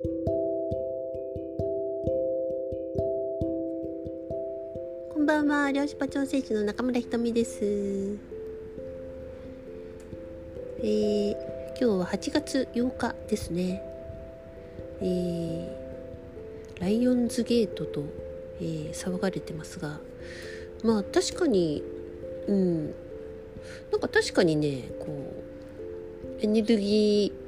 こんばんは漁師場調整士の中村ひとみです。えー、今日は8月8日ですね。えー、ライオンズゲートと、えー、騒がれてますがまあ確かにうん。なんか確かにねこうエネルギー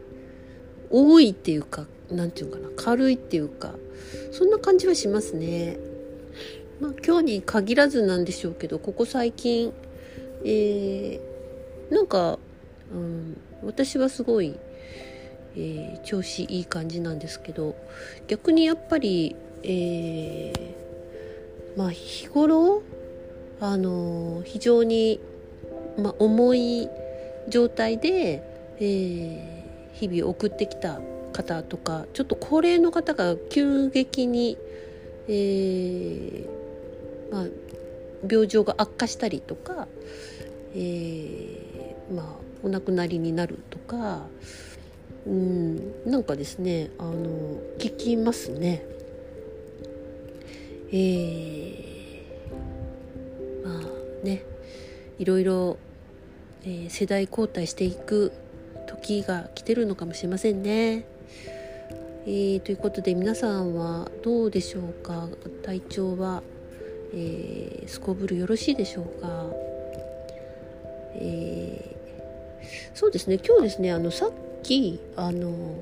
多いっていうか何て言うかな軽いっていうかそんな感じはしますね。まあ、今日に限らずなんでしょうけどここ最近、えー、なんか、うん、私はすごい、えー、調子いい感じなんですけど逆にやっぱり、えー、まあ日頃あの非常に、まあ、重い状態で、えー、日々送ってきた方とかちょっと高齢の方が急激に、えー、まあ、病状が悪化したりとか、えー、まあ、お亡くなりになるとか、うん、なんかですねあの聞きますね。えー、まあねいろいろ、えー、世代交代していく時が来てるのかもしれませんね。えー、ということで皆さんはどうでしょうか？体調は、えー、すこぶるよろしいでしょうか、えー、そうですね。今日ですねあのさっきあの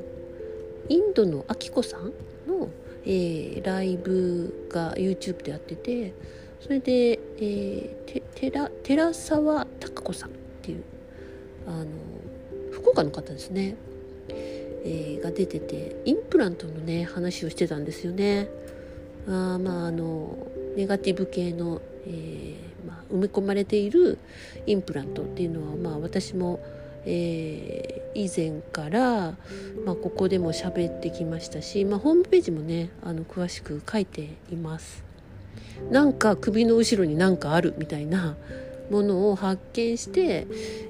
インドのあきこさんの、えー、ライブが YouTube でやっててそれで、えー、て寺寺澤孝子さんっていうあの福岡の方ですね。えー、が出ててインプラントのね話をしてたんですよね。あまああのネガティブ系の、えー、まあ、埋め込まれているインプラントっていうのは、まあ、私も、えー、以前から、まあ、ここでも喋ってきましたし、まあ、ホームページもねあの詳しく書いています。なんか首の後ろに何かあるみたいなものを発見して、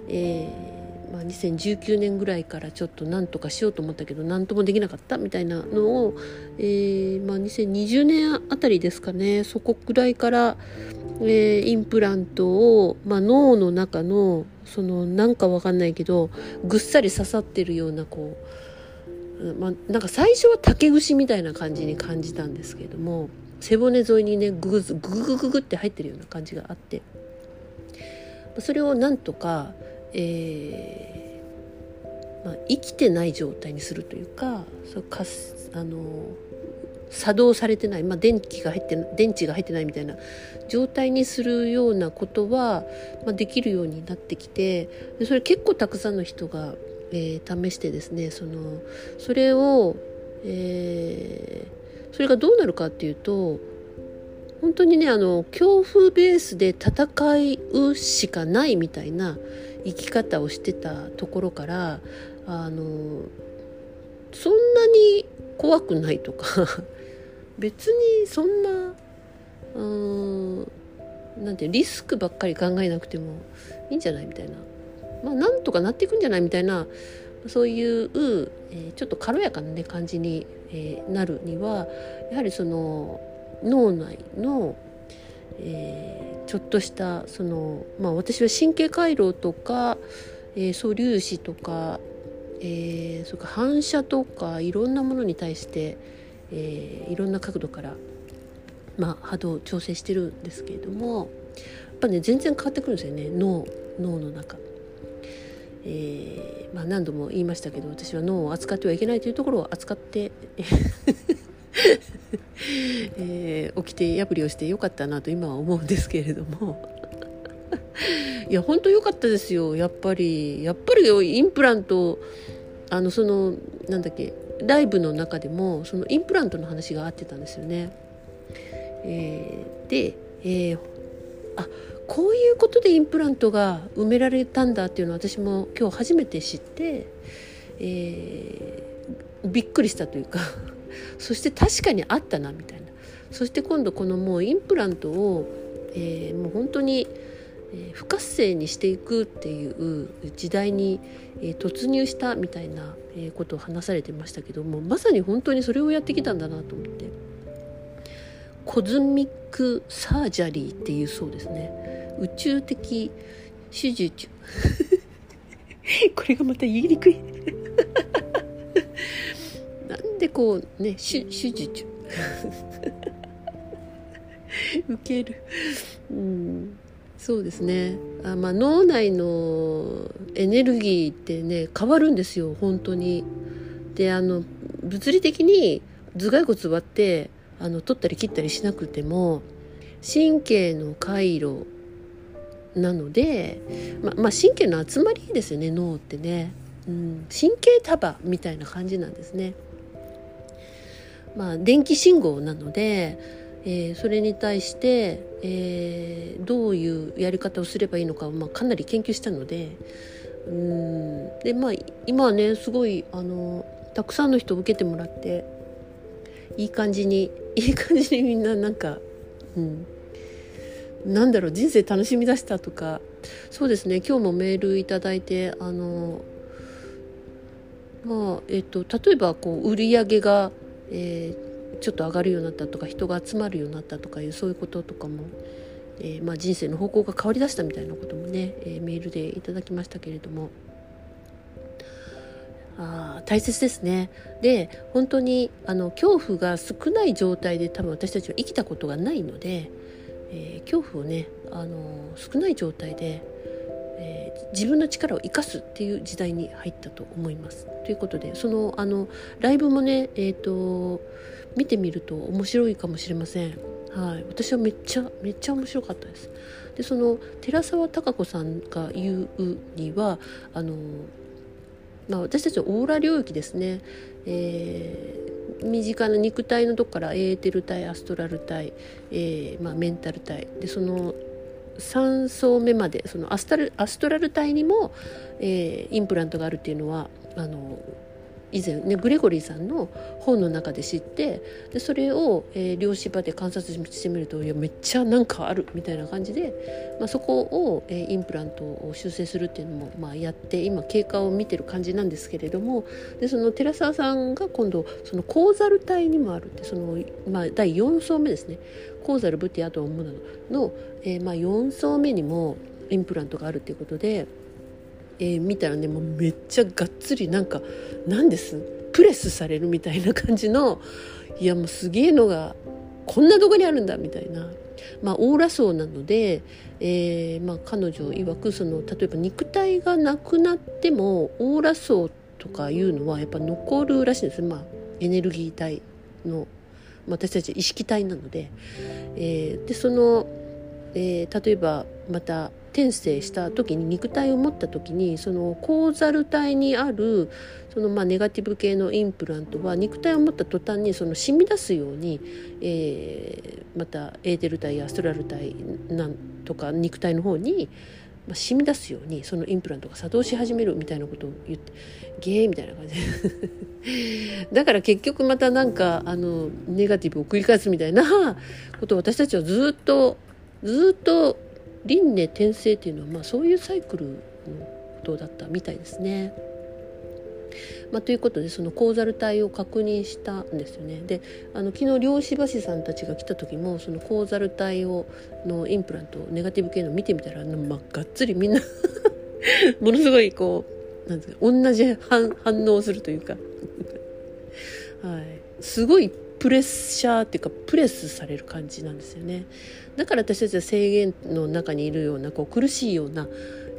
えーまあ、2019年ぐらいからちょっと何とかしようと思ったけど何ともできなかったみたいなのを、えーまあ、2020年あたりですかねそこぐらいから、えー、インプラントを、まあ、脳の中のそのなんかわかんないけどぐっさり刺さってるようなこう、まあ、なんか最初は竹串みたいな感じに感じたんですけれども背骨沿いにねググググググって入ってるような感じがあってそれをなんとかえー、まあ、生きてない状態にするというかそうかあの作動されてない、まあ、電気が入って電池が入ってないみたいな状態にするようなことは、まあ、できるようになってきてでそれ結構たくさんの人が、えー、試してですねそのそれを、えー、それがどうなるかっていうと本当にねあの恐怖ベースで戦うしかないみたいな生き方をしてたところからあのそんなに怖くないとか 別にそんなうんなんてリスクばっかり考えなくてもいいんじゃないみたいな。まあなんとかなっていくんじゃないみたいなそういう、えー、ちょっと軽やかな、ね、感じに、えー、なるにはやはりその脳内の、え、ちょっとしたその、まあ、私は神経回路とか、えー、素粒子とか、えー、それか反射とかいろんなものに対して、えー、いろんな角度から、まあ、波動を調整してるんですけれどもやっぱね全然変わってくるんですよね脳脳の中。えーまあ、何度も言いましたけど私は脳を扱ってはいけないというところを扱って えー、起きて破りをしてよかったなと今は思うんですけれども。いや本当良かったですよ。やっぱりやっぱりインプラントあのそのなんだっけライブの中でもそのインプラントの話があってたんですよね。えー、で、えー、あこういうことでインプラントが埋められたんだっていうのは私も今日初めて知って、えー、びっくりしたというか。そして確かにあったなみたいな。そして今度このもうインプラントを、えー、もう本当に、不活性にしていくっていう時代に、突入したみたいな、ことを話されてましたけどもまさに本当にそれをやってきたんだなと思って。 cosmic surgery っていうそうですね。宇宙的手術 これがまた言いにくい。こうね手手術。ウケる。うん。そうですね。あ、まあ、脳内のエネルギーってね変わるんですよ本当に。であの物理的に頭蓋骨割ってあの取ったり切ったりしなくても神経の回路なので、ままあ、神経の集まりですよね脳ってね、うん、神経束みたいな感じなんですね。まあ、電気信号なのでえー、それに対して、えー、どういうやり方をすればいいのかを、まあ、かなり研究したのでうんで、まあ、今はねすごいあのたくさんの人を受けてもらっていい感じに いい感じにみんななんか、うん、なんだろう人生楽しみだしたとかそうですね今日もメールいただいてあのまあえっと例えばこう売り上げが、えー、ちょっと上がるようになったとか人が集まるようになったとかいうそういうこととかも、えー、まあ、人生の方向が変わりだしたみたいなこともね、え、メールでいただきましたけれども。あ大切ですね。で本当にあの恐怖が少ない状態で多分私たちは生きたことがないので、えー、恐怖をねあの少ない状態でえー、自分の力を生かすっていう時代に入ったと思います。ということでそのあのライブもね、えーと、見てみると面白いかもしれません。はい、私はめっちゃめっちゃ面白かったです。でその寺澤貴子さんが言うにはあの、まあ、私たちのオーラ領域ですね、えー、身近な肉体のとこからエーテル体アストラル体、えーまあ、メンタル体でその3層目までそのアスタルアストラル体にも、えー、インプラントがあるっていうのはあの以前ねグレゴリーさんの本の中で知ってでそれを、えー、量子場で観察してみるといやめっちゃなんかあるみたいな感じで、まあ、そこを、えー、インプラントを修正するっていうのも、まあ、やって今経過を見てる感じなんですけれどもでその寺澤さんが今度そのコーザル体にもあるってその、まあ、第4層目ですね。コーザルブティアと思うのの、えーまあ、4層目にもインプラントがあるっていうことで。えー、見たらねもうめっちゃがっつりなんか何です？プレスされるみたいな感じのいやもうすげえのがこんなとこにあるんだみたいな。まあ、オーラ層なので、えーまあ、彼女曰くその例えば肉体がなくなってもオーラ層とかいうのはやっぱ残るらしいんです、まあ、エネルギー体の、まあ、私たち意識体なので,、えー、でその、えー、例えばまた転生した時に肉体を持った時にそのコーザル体にあるそのまあネガティブ系のインプラントは肉体を持った途端にその染み出すように、えー、またエーテル体やアストラル体なんとか肉体の方にまあ、染み出すようにそのインプラントが作動し始めるみたいなことを言ってゲーみたいな感じ。だから結局またなんかあのネガティブを繰り返すみたいなことを私たちはずっとずっと輪廻転生っていうのは、まあ、そういうサイクルのことだったみたいですね。まあ、ということでそのコーザル体を確認したんですよね。であの昨日漁師橋さんたちが来た時もそのコーザル体をのインプラントネガティブ系の見てみたら、まあ、がっつりみんな ものすごいこうなんですか同じ反反応するというかはい、すごいプレッシャーっていうかプレスされる感じなんですよねだから私たちは制限の中にいるようなこう苦しいような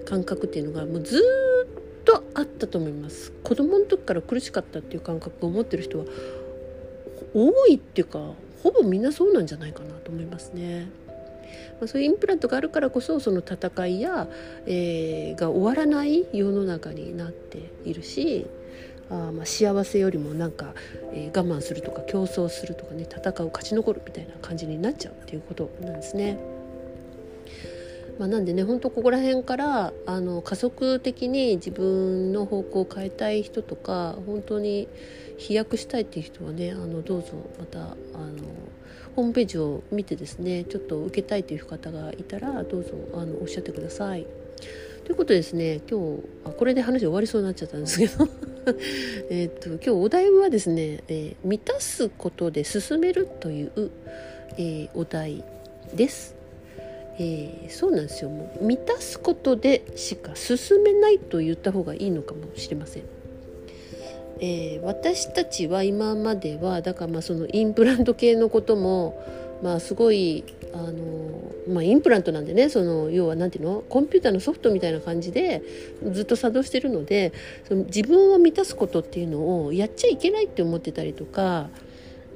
感覚っていうのがもうずっとあったと思います子供の時から苦しかったっていう感覚を持ってる人は多いっていうかほぼみんなそうなんじゃないかなと思いますね。まあ、そういうインプラントがあるからこそその戦いや、えー、が終わらない世の中になっているしあま幸せよりもなんか、えー、我慢するとか競争するとかね戦う勝ち残るみたいな感じになっちゃうっていうことなんですね。まあ、なんでね本当ここら辺からあの加速的に自分の方向を変えたい人とか本当に飛躍したいっていう人はねあのどうぞまたあのホームページを見てですねちょっと受けたいという方がいたらどうぞあのおっしゃってください。ということですね今日あこれで話終わりそうになっちゃったんですけど えっと今日お題はですね、えー、満たすことで進めるという、えー、お題です。えー、そうなんですよもう満たすことでしか進めないと言った方がいいのかもしれません。えー、私たちは今まではだからまあそのインプラント系のこともまあすごいあの、まあ、インプラントなんでねその要は何ていうのコンピューターのソフトみたいな感じでずっと作動してるのでその自分を満たすことっていうのをやっちゃいけないって思ってたりとか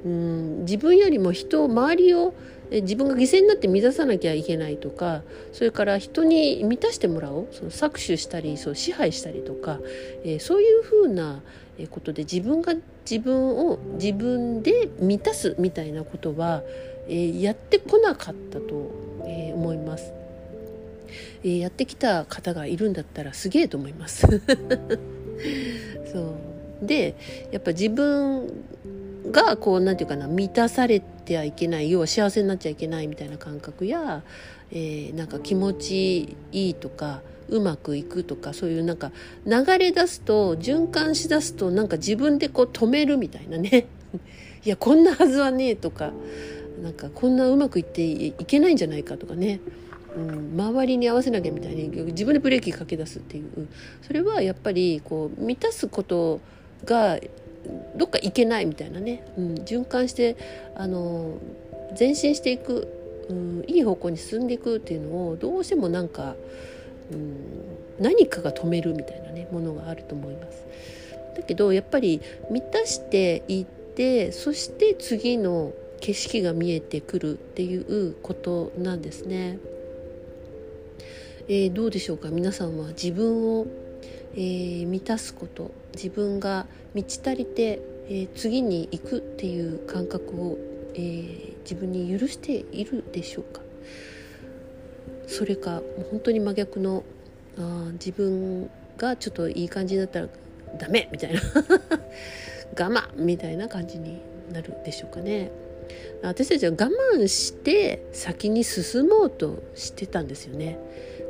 うん自分よりも人周りを自分が犠牲になって満たさなきゃいけないとかそれから人に満たしてもらおうその搾取したりそう支配したりとか、えー、そういうふうなことで自分が自分を自分で満たすみたいなことは、えー、やってこなかったと、えー、思います。えー、やってきた方がいるんだったらすげえと思います。そうでやっぱ自分がこう何て言うかな満たされてはいけない要は幸せになっちゃいけないみたいな感覚や、えー、なんか気持ちいいとかうまくいくとかそういうなんか流れ出すと循環しだすとなんか自分でこう止めるみたいなね。いやこんなはずはねえとかなんかこんなうまくいっていけないんじゃないかとかね、うん、周りに合わせなきゃみたいに自分でブレーキかけ出すっていう。それはやっぱりこう満たすことがどっか行けないみたいなね、うん、循環してあの前進していく、うん、いい方向に進んでいくっていうのをどうしてもなんか、うん、何かが止めるみたいなねものがあると思います。だけどやっぱり満たしていってそして次の景色が見えてくるっていうことなんですね。えー、どうでしょうか？皆さんは自分をえー、満たすこと自分が満ち足りて、えー、次に行くっていう感覚を、えー、自分に許しているでしょうか？それか本当に真逆のあ自分がちょっといい感じになったらダメみたいな 我慢みたいな感じになるでしょうかね。私たちは我慢して先に進もうとしてたんですよね。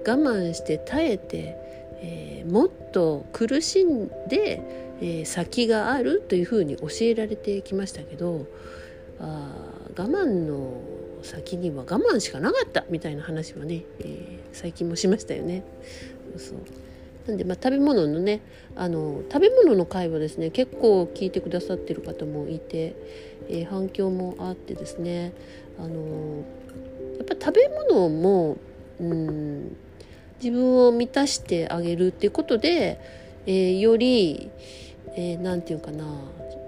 我慢して耐えてえー、もっと苦しんで、えー、先があるというふうに教えられてきましたけどあ我慢の先には我慢しかなかったみたいな話はね、えー、最近もしましたよね。そうなんで、まあ、食べ物のねあの食べ物の会話ですね結構聞いてくださってる方もいて、えー、反響もあってですねあのやっぱ食べ物もうん自分を満たしてあげるっていうことで、えー、より何、えー、て言うかな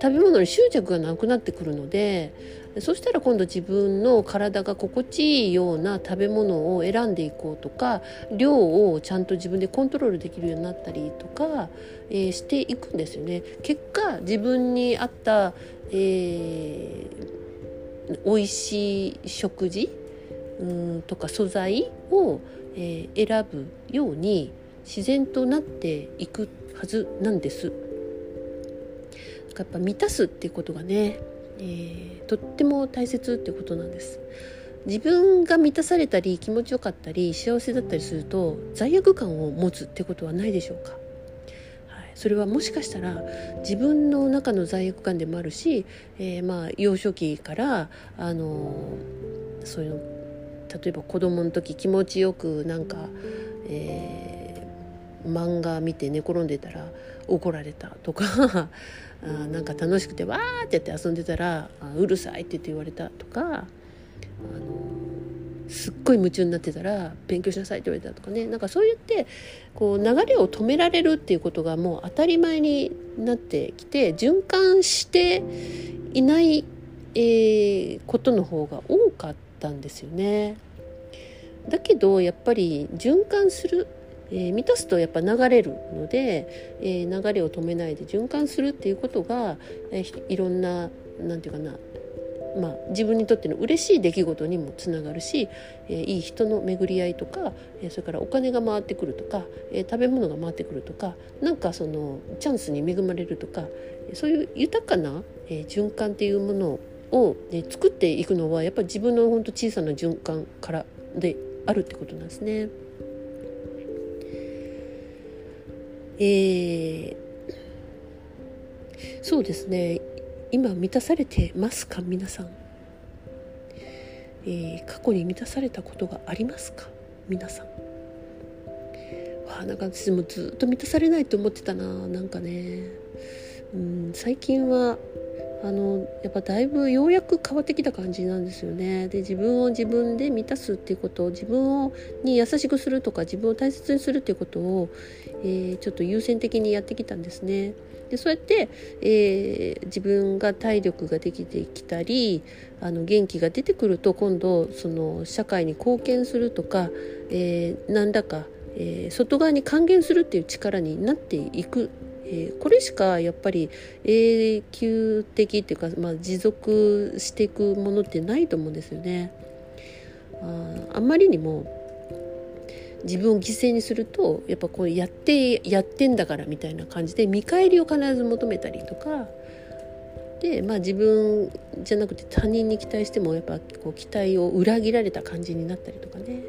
食べ物に執着がなくなってくるのでそしたら今度自分の体が心地いいような食べ物を選んでいこうとか量をちゃんと自分でコントロールできるようになったりとか、えー、していくんですよね。結果自分に合った、えー、美味しい食事うんとか素材をえー、選ぶように自然となっていくはずなんです。やっぱ満たすっていうことがね、えー、とっても大切ってことなんです。自分が満たされたり気持ちよかったり幸せだったりすると罪悪感を持つってことはないでしょうか、はい、それはもしかしたら自分の中の罪悪感でもあるし、えー、まあ幼少期からあのそういうの例えば子供の時気持ちよくなんか、えー、漫画見て寝転んでたら怒られたとかあなんか楽しくてわーってやって遊んでたらうるさいって言って言われたとかあのすっごい夢中になってたら勉強しなさいって言われたとかねなんかそう言ってこう流れを止められるっていうことがもう当たり前になってきて循環していない、えー、ことの方が多かったんですよね。だけどやっぱり循環する、えー、満たすとやっぱ流れるので、えー、流れを止めないで循環するっていうことが、えー、いろんな何て言うかなまあ、自分にとっての嬉しい出来事にもつながるし、えー、いい人の巡り合いとか、えー、それからお金が回ってくるとか、えー、食べ物が回ってくるとかなんかそのチャンスに恵まれるとかそういう豊かな、え循環っていうものを、ね、作っていくのはやっぱり自分の本当小さな循環からであるってことなんですね。えー、そうですね。今満たされてますか？皆さん、えー、過去に満たされたことがありますか？皆さん。わあなんか私もずっと満たされないと思ってたな。なんかね。うん最近はあのやっぱだいぶようやく変わってきた感じなんですよね。で自分を自分で満たすっていうことを自分をに優しくするとか自分を大切にするっていうことを、えー、ちょっと優先的にやってきたんですね。でそうやって、えー、自分が体力ができてきたりあの元気が出てくると今度その社会に貢献するとか、えー、何らか、えー、外側に還元するっていう力になっていくえー、これしかやっぱり永久的っていうか、まあ、持続していくものってないと思うんですよね。ああんまりにも自分を犠牲にするとやっぱこうやってやってんだからみたいな感じで見返りを必ず求めたりとかで、まあ、自分じゃなくて他人に期待してもやっぱこう期待を裏切られた感じになったりとかね。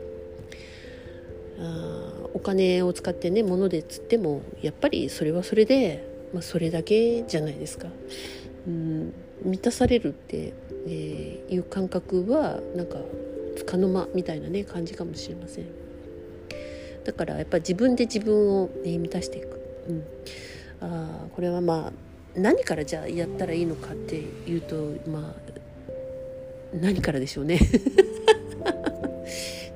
あお金を使ってね物で釣ってもやっぱりそれはそれで、まあ、それだけじゃないですか。うん満たされるって、えー、いう感覚はなんかつかの間みたいなね感じかもしれません。だからやっぱ自分で自分を、ね、満たしていく。うん、あこれはまあ何からじゃあやったらいいのかっていうとまあ何からでしょうね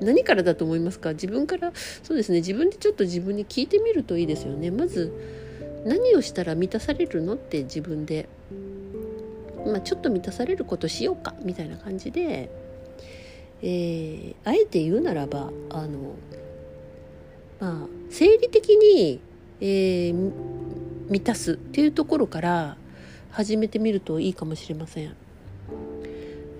何からだと思いますか？自分から？そうですね。自分でちょっと自分に聞いてみるといいですよね。まず何をしたら満たされるのって？自分で、まあ、ちょっと満たされることしようか？みたいな感じで、えー、あえて言うならばあのまあ生理的に、えー、満たすっていうところから始めてみるといいかもしれません。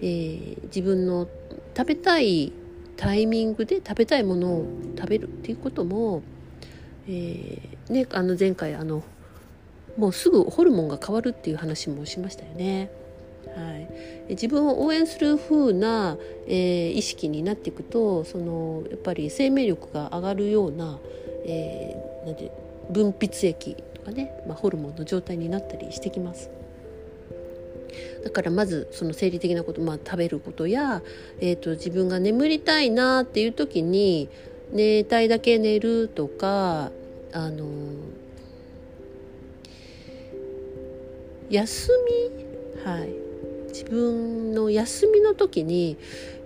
えー、自分の食べたいタイミングで食べたいものを食べるっていうことも、えー、ね、あの前回あのもうすぐホルモンが変わるっていう話もしましたよね。はい、自分を応援する風な、えー、意識になっていくとそのやっぱり生命力が上がるような,、えー、なんて分泌液とかね、まあ、ホルモンの状態になったりしてきます。だからまずその生理的なこと、まあ、食べることや、えーと、自分が眠りたいなっていう時に寝たいだけ寝るとかあの休み？はい。自分の休みの時に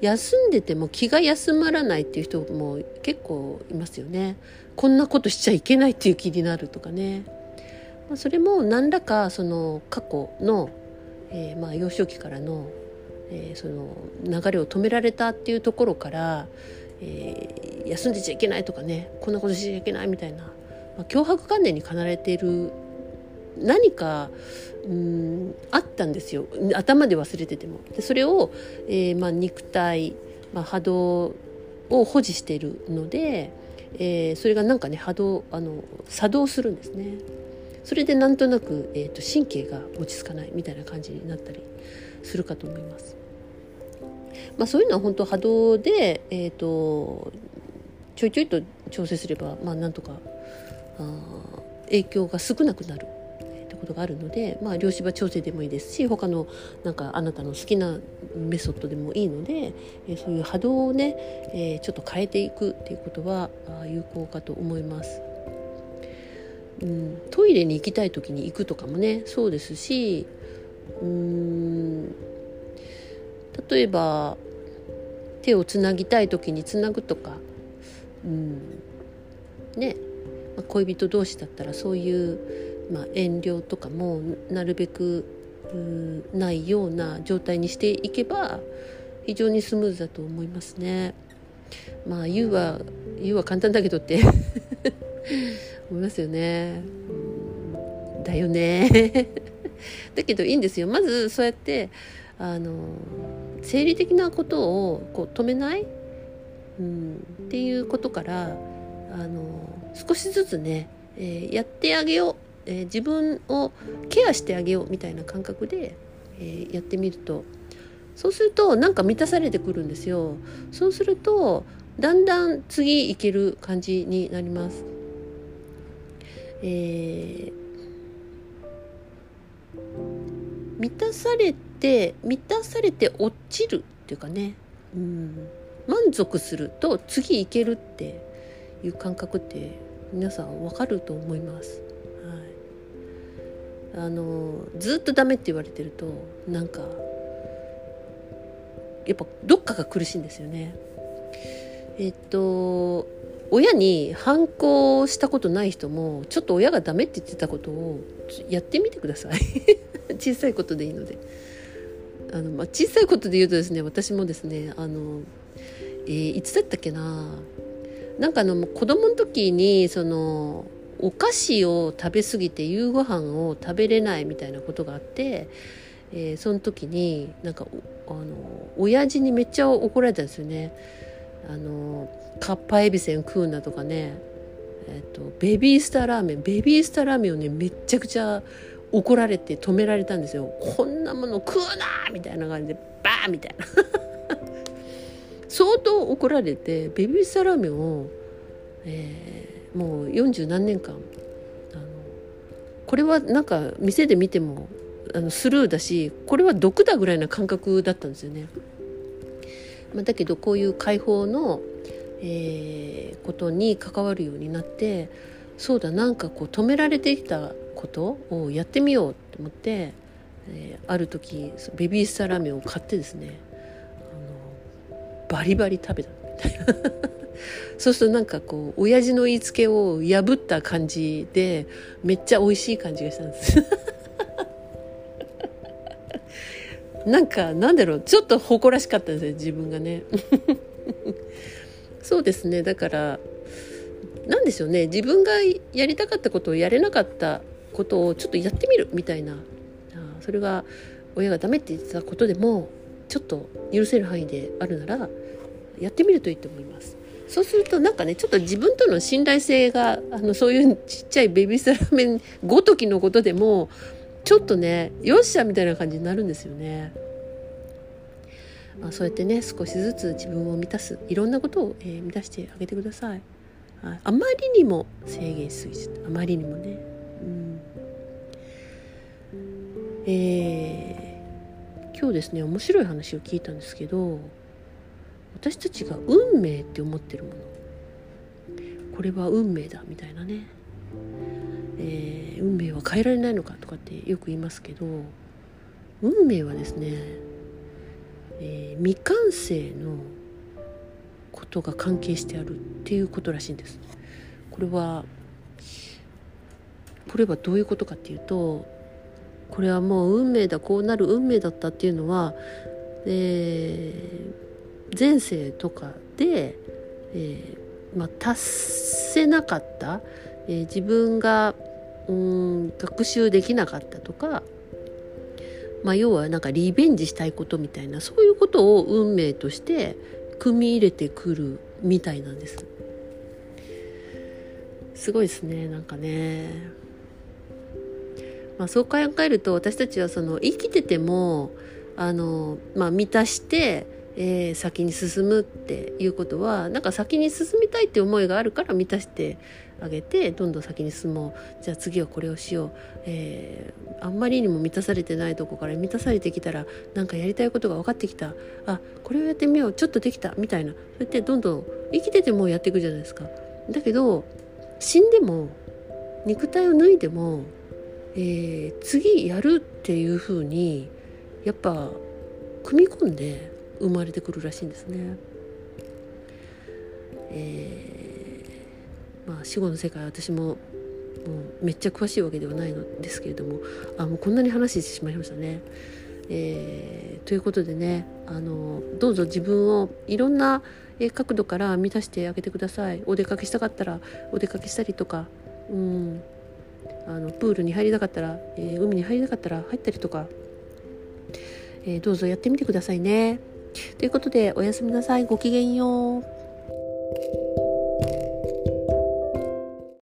休んでても気が休まらないっていう人も結構いますよね。こんなことしちゃいけないっていう気になるとかね。それも何らかその過去のえー、まあ、幼少期からの,、えー、その流れを止められたっていうところから、えー、休んでちゃいけないとかねこんなことしちゃいけないみたいな、まあ、脅迫観念に駆られている何かうんあったんですよ頭で忘れてても。でそれを、えーまあ、肉体、まあ、波動を保持しているので、えー、それがなんかね波動あの作動するんですね。それでなんとなく、えーと、神経が落ち着かないみたいな感じになったりするかと思います。まあ、そういうのは本当波動で、えーと、ちょいちょいと調整すれば、まあ、なんとかあ影響が少なくなるってことがあるので、まあ、量子場調整でもいいですし他のなんかあなたの好きなメソッドでもいいので、えー、そういう波動をね、えー、ちょっと変えていくっていうことは有効かと思います。うん、トイレに行きたい時に行くとかもねそうですしうん。例えば手をつなぎたい時につなぐとか、うん。ね。まあ、恋人同士だったらそういう、まあ、遠慮とかもなるべくないような状態にしていけば非常にスムーズだと思いますね。まあ言うは言うは簡単だけどって。思いますよね。だよね。だけどいいんですよ。まずそうやってあの生理的なことをこう止めない、うん、っていうことからあの少しずつね、えー、やってあげよう、えー、自分をケアしてあげようみたいな感覚で、えー、やってみるとそうするとなんか満たされてくるんですよ。そうするとだんだん次いける感じになります。えー、満たされて満たされて落ちるっていうかね、うん、満足すると次いけるっていう感覚って皆さんわかると思います。はい、あのずっとダメって言われてるとなんかやっぱどっかが苦しいんですよね。えっと親に反抗したことない人もちょっと親がダメって言ってたことをやってみてください。小さいことでいいので。あの、まあ、小さいことで言うとですね私もですねあの、えー、いつだったっけな。なんかあの子供の時にそのお菓子を食べ過ぎて夕ご飯を食べれないみたいなことがあって、えー、その時になんかあの親父にめっちゃ怒られたんですよね。あのかっぱえびせん食うなとかね、えっと、ベビースターラーメン。ベビースターラーメンをねめっちゃくちゃ怒られて止められたんですよ。こんなもの食うなみたいな感じでバーみたいな。相当怒られてベビースターラーメンを、えー、もう40何年間あのこれはなんか店で見てもあのスルーだしこれは毒だぐらいな感覚だったんですよね。まあ、だけどこういう解放の、えー、ことに関わるようになってそうだなんかこう止められてきたことをやってみようと思って、えー、ある時ベビースターラーメンを買ってですねあのバリバリ食べたみたいな。そうするとなんかこう親父の言いつけを破った感じでめっちゃ美味しい感じがしたんです。なんかなんだろうちょっと誇らしかったですね自分がね そうですねだから何でしょうね自分がやりたかったことをやれなかったことをちょっとやってみるみたいなあそれが親がダメって言ってたことでもちょっと許せる範囲であるならやってみるといいと思います。そうするとなんかねちょっと自分との信頼性があのそういうちっちゃいベビースターラーメンごときのことでもちょっとねよっしゃみたいな感じになるんですよね。まあ、そうやってね少しずつ自分を満たすいろんなことを、えー、満たしてあげてください。ああまりにも制限しすぎちゃったあまりにもね。うんえー、今日ですね面白い話を聞いたんですけど私たちが運命って思ってるものこれは運命だみたいなねえー、運命は変えられないのかとかってよく言いますけど運命はですね、えー、未完成のことが関係してあるっていうことらしいんです。これはこれはどういうことかっていうとこれはもう運命だこうなる運命だったっていうのは、えー、前世とかで、えーまあ、達せなかった、えー、自分がうん学習できなかったとか、まあ、要はなんかリベンジしたいことみたいなそういうことを運命として組み入れてくるみたいなんです。すごいですねなんかね。まあそう考えると私たちはその生きててもあの、まあ、満たしてえー、先に進むっていうことはなんか先に進みたいって思いがあるから満たしてあげてどんどん先に進もう。じゃあ次はこれをしよう、えー、あんまりにも満たされてないとこから満たされてきたらなんかやりたいことが分かってきた。あこれをやってみよう。ちょっとできた。みたいな。そうやってどんどん生きててもやっていくじゃないですか。だけど死んでも肉体を脱いでも、えー、次やるっていうふうにやっぱ組み込んで生まれてくるらしいんですね。えー、まあ死後の世界私ももうめっちゃ詳しいわけではないのですけれどもあもうこんなに話してしまいましたね。えー、ということでねあのどうぞ自分をいろんな角度から満たしてあげてくださいお出かけしたかったらお出かけしたりとか、うん、あのプールに入りたかったら、えー、海に入りたかったら入ったりとかえー、どうぞやってみてくださいね。ということで、おやすみなさい。ごきげんよう。